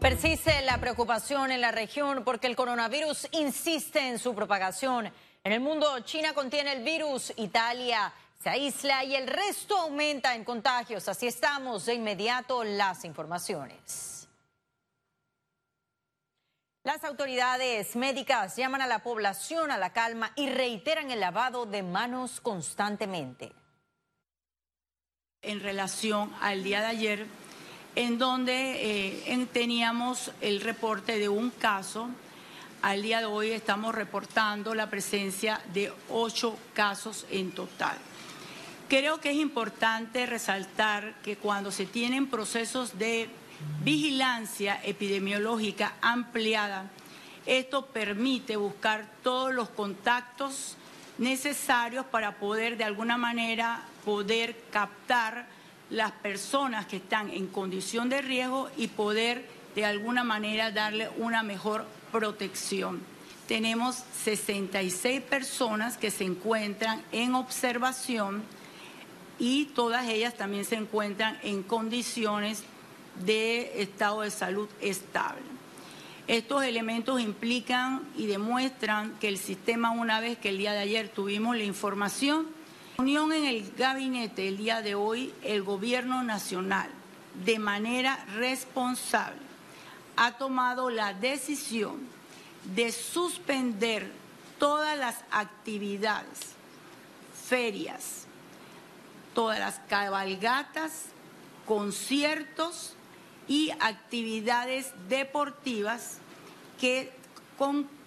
Persiste la preocupación en la región porque el coronavirus insiste en su propagación. En el mundo, China contiene el virus, Italia se aísla y el resto aumenta en contagios. Así estamos de inmediato las informaciones. Las autoridades médicas llaman a la población a la calma y reiteran el lavado de manos constantemente. En relación al día de ayer, en donde eh, teníamos el reporte de un caso. Al día de hoy estamos reportando la presencia de ocho casos en total. Creo que es importante resaltar que cuando se tienen procesos de vigilancia epidemiológica ampliada, esto permite buscar todos los contactos necesarios para poder de alguna manera poder captar las personas que están en condición de riesgo y poder de alguna manera darle una mejor protección. Tenemos 66 personas que se encuentran en observación y todas ellas también se encuentran en condiciones de estado de salud estable. Estos elementos implican y demuestran que el sistema, una vez que el día de ayer tuvimos la información, Unión en el gabinete el día de hoy, el gobierno nacional, de manera responsable, ha tomado la decisión de suspender todas las actividades, ferias, todas las cabalgatas, conciertos y actividades deportivas que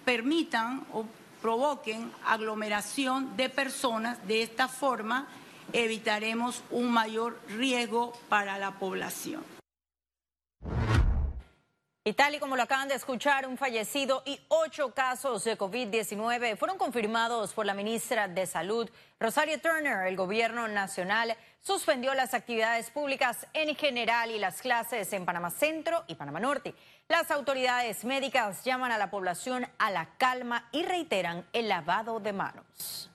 permitan o provoquen aglomeración de personas. De esta forma evitaremos un mayor riesgo para la población. Y tal y como lo acaban de escuchar, un fallecido y ocho casos de COVID-19 fueron confirmados por la ministra de Salud, Rosario Turner. El gobierno nacional suspendió las actividades públicas en general y las clases en Panamá Centro y Panamá Norte. Las autoridades médicas llaman a la población a la calma y reiteran el lavado de manos.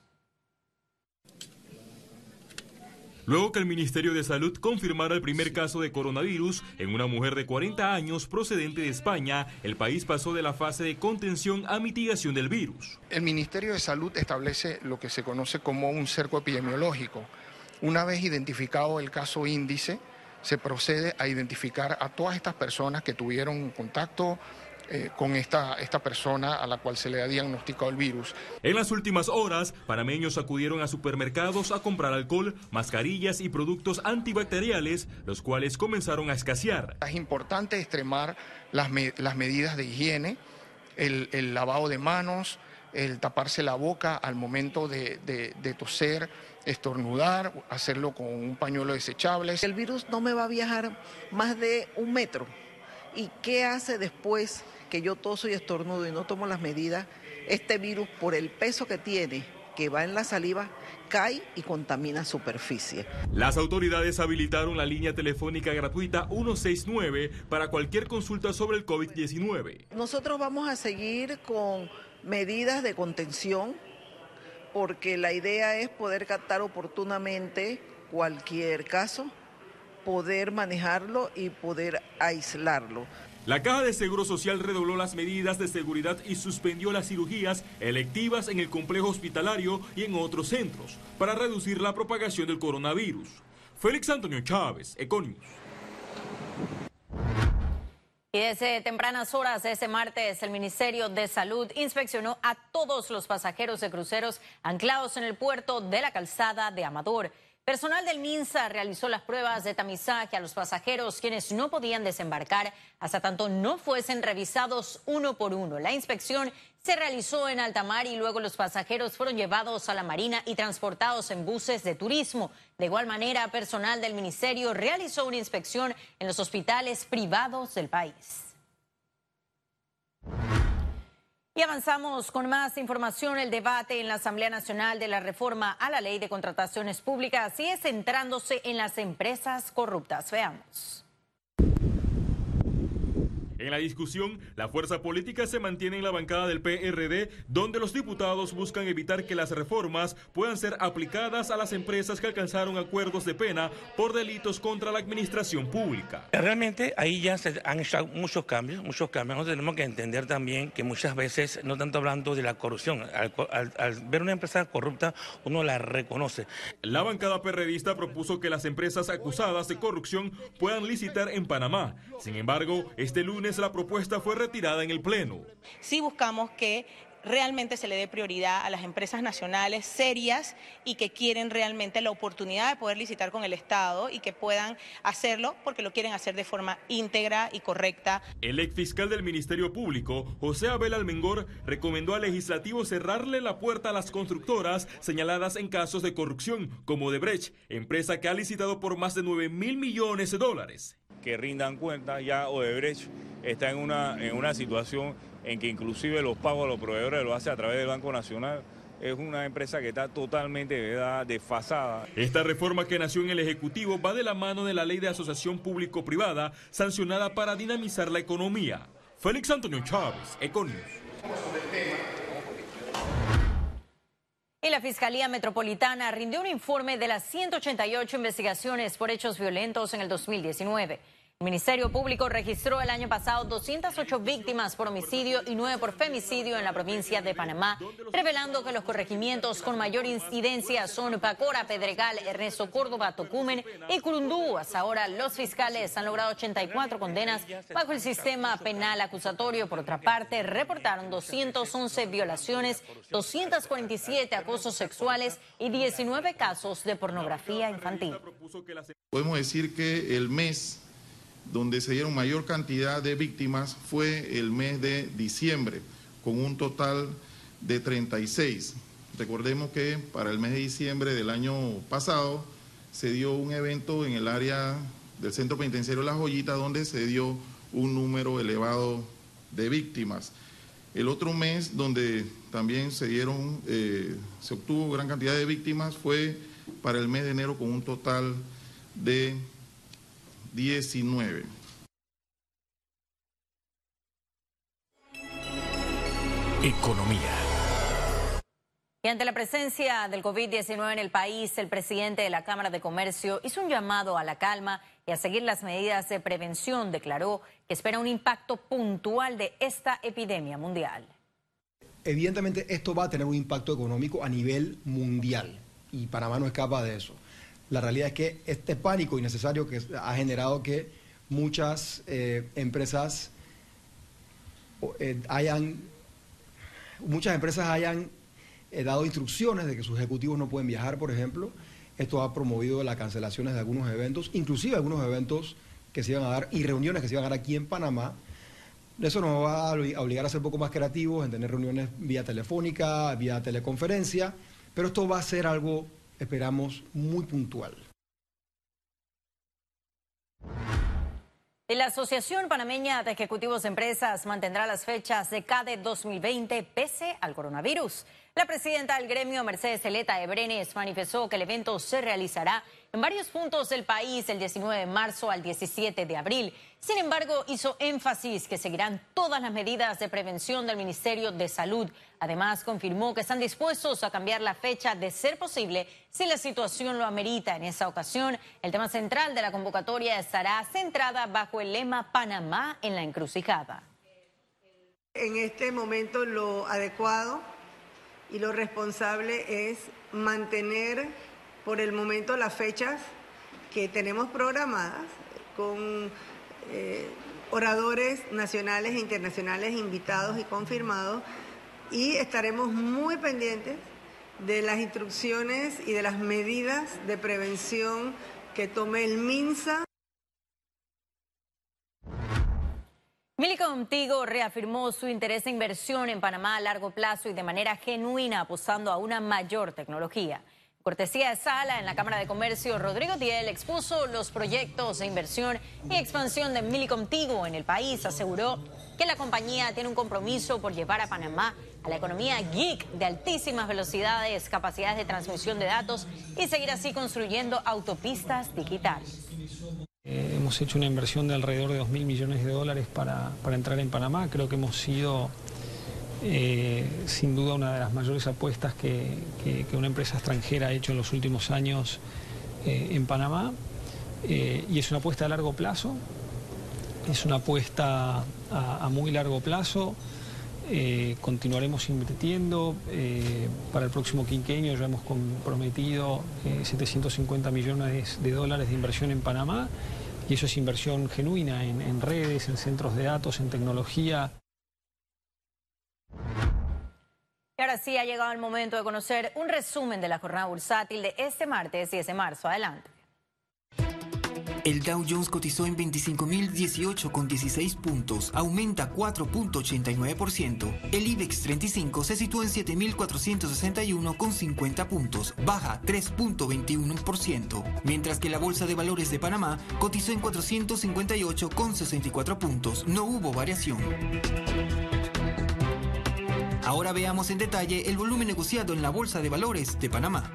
Luego que el Ministerio de Salud confirmara el primer caso de coronavirus en una mujer de 40 años procedente de España, el país pasó de la fase de contención a mitigación del virus. El Ministerio de Salud establece lo que se conoce como un cerco epidemiológico. Una vez identificado el caso índice, se procede a identificar a todas estas personas que tuvieron contacto eh, con esta, esta persona a la cual se le ha diagnosticado el virus. En las últimas horas, panameños acudieron a supermercados a comprar alcohol, mascarillas y productos antibacteriales, los cuales comenzaron a escasear. Es importante extremar las, las medidas de higiene, el, el, lavado de manos, el taparse la boca al momento de, de, de toser, estornudar, hacerlo con un pañuelo desechable. El virus no me va a viajar más de un metro. ¿Y qué hace después? que yo toso y estornudo y no tomo las medidas, este virus, por el peso que tiene, que va en la saliva, cae y contamina superficie. Las autoridades habilitaron la línea telefónica gratuita 169 para cualquier consulta sobre el COVID-19. Nosotros vamos a seguir con medidas de contención porque la idea es poder captar oportunamente cualquier caso, poder manejarlo y poder aislarlo. La Caja de Seguro Social redobló las medidas de seguridad y suspendió las cirugías electivas en el complejo hospitalario y en otros centros para reducir la propagación del coronavirus. Félix Antonio Chávez, Econius. Y desde tempranas horas de ese martes, el Ministerio de Salud inspeccionó a todos los pasajeros de cruceros anclados en el puerto de la calzada de Amador. Personal del MINSA realizó las pruebas de tamizaje a los pasajeros quienes no podían desembarcar hasta tanto no fuesen revisados uno por uno. La inspección se realizó en alta mar y luego los pasajeros fueron llevados a la marina y transportados en buses de turismo. De igual manera, personal del ministerio realizó una inspección en los hospitales privados del país. Y avanzamos con más información. El debate en la Asamblea Nacional de la reforma a la ley de contrataciones públicas sigue centrándose en las empresas corruptas. Veamos. En la discusión, la fuerza política se mantiene en la bancada del PRD, donde los diputados buscan evitar que las reformas puedan ser aplicadas a las empresas que alcanzaron acuerdos de pena por delitos contra la administración pública. Realmente ahí ya se han hecho muchos cambios, muchos cambios. Nosotros tenemos que entender también que muchas veces, no tanto hablando de la corrupción, al, al ver una empresa corrupta, uno la reconoce. La bancada perredista propuso que las empresas acusadas de corrupción puedan licitar en Panamá. Sin embargo, este lunes la propuesta fue retirada en el Pleno. Sí buscamos que realmente se le dé prioridad a las empresas nacionales serias y que quieren realmente la oportunidad de poder licitar con el Estado y que puedan hacerlo porque lo quieren hacer de forma íntegra y correcta. El ex fiscal del Ministerio Público, José Abel Almengor, recomendó al legislativo cerrarle la puerta a las constructoras señaladas en casos de corrupción, como Debrecht, empresa que ha licitado por más de 9 mil millones de dólares que rindan cuenta, ya Odebrecht está en una, en una situación en que inclusive los pagos a los proveedores lo hace a través del Banco Nacional. Es una empresa que está totalmente desfasada. Esta reforma que nació en el Ejecutivo va de la mano de la ley de asociación público-privada sancionada para dinamizar la economía. Félix Antonio Chávez, Econius. Y la Fiscalía Metropolitana rindió un informe de las 188 investigaciones por hechos violentos en el 2019. El Ministerio Público registró el año pasado 208 víctimas por homicidio y 9 por femicidio en la provincia de Panamá, revelando que los corregimientos con mayor incidencia son Pacora, Pedregal, Ernesto Córdoba, Tocumen y Curundú. Hasta ahora los fiscales han logrado 84 condenas bajo el sistema penal acusatorio. Por otra parte, reportaron 211 violaciones, 247 acosos sexuales y 19 casos de pornografía infantil. Podemos decir que el mes donde se dieron mayor cantidad de víctimas fue el mes de diciembre, con un total de 36. Recordemos que para el mes de diciembre del año pasado se dio un evento en el área del Centro Penitenciario La Joyita donde se dio un número elevado de víctimas. El otro mes donde también se dieron, eh, se obtuvo gran cantidad de víctimas fue para el mes de enero con un total de 19. Economía. Y ante la presencia del COVID-19 en el país, el presidente de la Cámara de Comercio hizo un llamado a la calma y a seguir las medidas de prevención. Declaró que espera un impacto puntual de esta epidemia mundial. Evidentemente esto va a tener un impacto económico a nivel mundial y Panamá no escapa de eso. La realidad es que este pánico innecesario que ha generado que muchas eh, empresas eh, hayan, muchas empresas hayan eh, dado instrucciones de que sus ejecutivos no pueden viajar, por ejemplo. Esto ha promovido las cancelaciones de algunos eventos, inclusive algunos eventos que se iban a dar y reuniones que se iban a dar aquí en Panamá. Eso nos va a obligar a ser un poco más creativos, en tener reuniones vía telefónica, vía teleconferencia, pero esto va a ser algo esperamos muy puntual. La Asociación Panameña de Ejecutivos de Empresas mantendrá las fechas de CADE 2020 pese al coronavirus. La presidenta del gremio, Mercedes Celeta Ebrenes, manifestó que el evento se realizará en varios puntos del país el 19 de marzo al 17 de abril. Sin embargo, hizo énfasis que seguirán todas las medidas de prevención del Ministerio de Salud. Además, confirmó que están dispuestos a cambiar la fecha de ser posible si la situación lo amerita. En esa ocasión, el tema central de la convocatoria estará centrada bajo el lema Panamá en la encrucijada. En este momento lo adecuado y lo responsable es mantener por el momento las fechas que tenemos programadas con eh, oradores nacionales e internacionales invitados y confirmados y estaremos muy pendientes de las instrucciones y de las medidas de prevención que tome el MINSA. Milicom Tigo reafirmó su interés en inversión en Panamá a largo plazo y de manera genuina, apostando a una mayor tecnología. Cortesía de sala en la Cámara de Comercio, Rodrigo Tiel expuso los proyectos de inversión y expansión de Milicom Tigo en el país. Aseguró que la compañía tiene un compromiso por llevar a Panamá a la economía geek de altísimas velocidades, capacidades de transmisión de datos y seguir así construyendo autopistas digitales. Eh, hemos hecho una inversión de alrededor de 2 mil millones de dólares para, entrar en Panamá. Creo que hemos sido eh, sin duda una de las mayores apuestas que, una empresa extranjera ha hecho en los últimos años eh, en Panamá. y es una apuesta a largo plazo, es una apuesta a, muy largo plazo. Continuaremos invirtiendo. para el próximo quinquenio ya hemos comprometido 750 millones de dólares de inversión en Panamá y eso es inversión genuina en, redes, en centros de datos, en tecnología. Y ahora sí ha llegado el momento de conocer un resumen de la jornada bursátil de este martes 10 de marzo. Adelante. El Dow Jones cotizó en 25.018,16 puntos, aumenta 4.89%. El IBEX 35 se situó en 7.461,50 puntos, baja 3.21%. Mientras que la Bolsa de Valores de Panamá cotizó en 458,64 puntos, no hubo variación. Ahora veamos en detalle el volumen negociado en la Bolsa de Valores de Panamá.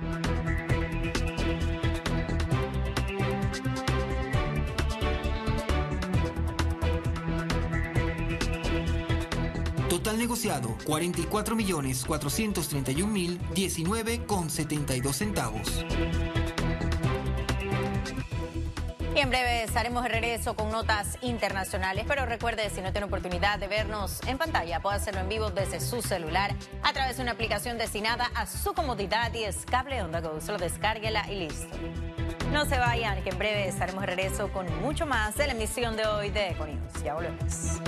Negociado 44 millones 431 mil 19 con 72 centavos. Y en breve estaremos de regreso con notas internacionales, pero recuerde, si no tiene oportunidad de vernos en pantalla, puede hacerlo en vivo desde su celular a través de una aplicación destinada a su comodidad y es cable onda go. Solo descárguela y listo. No se vayan, que en breve estaremos de regreso con mucho más de la emisión de hoy de Econius. Ya volvemos.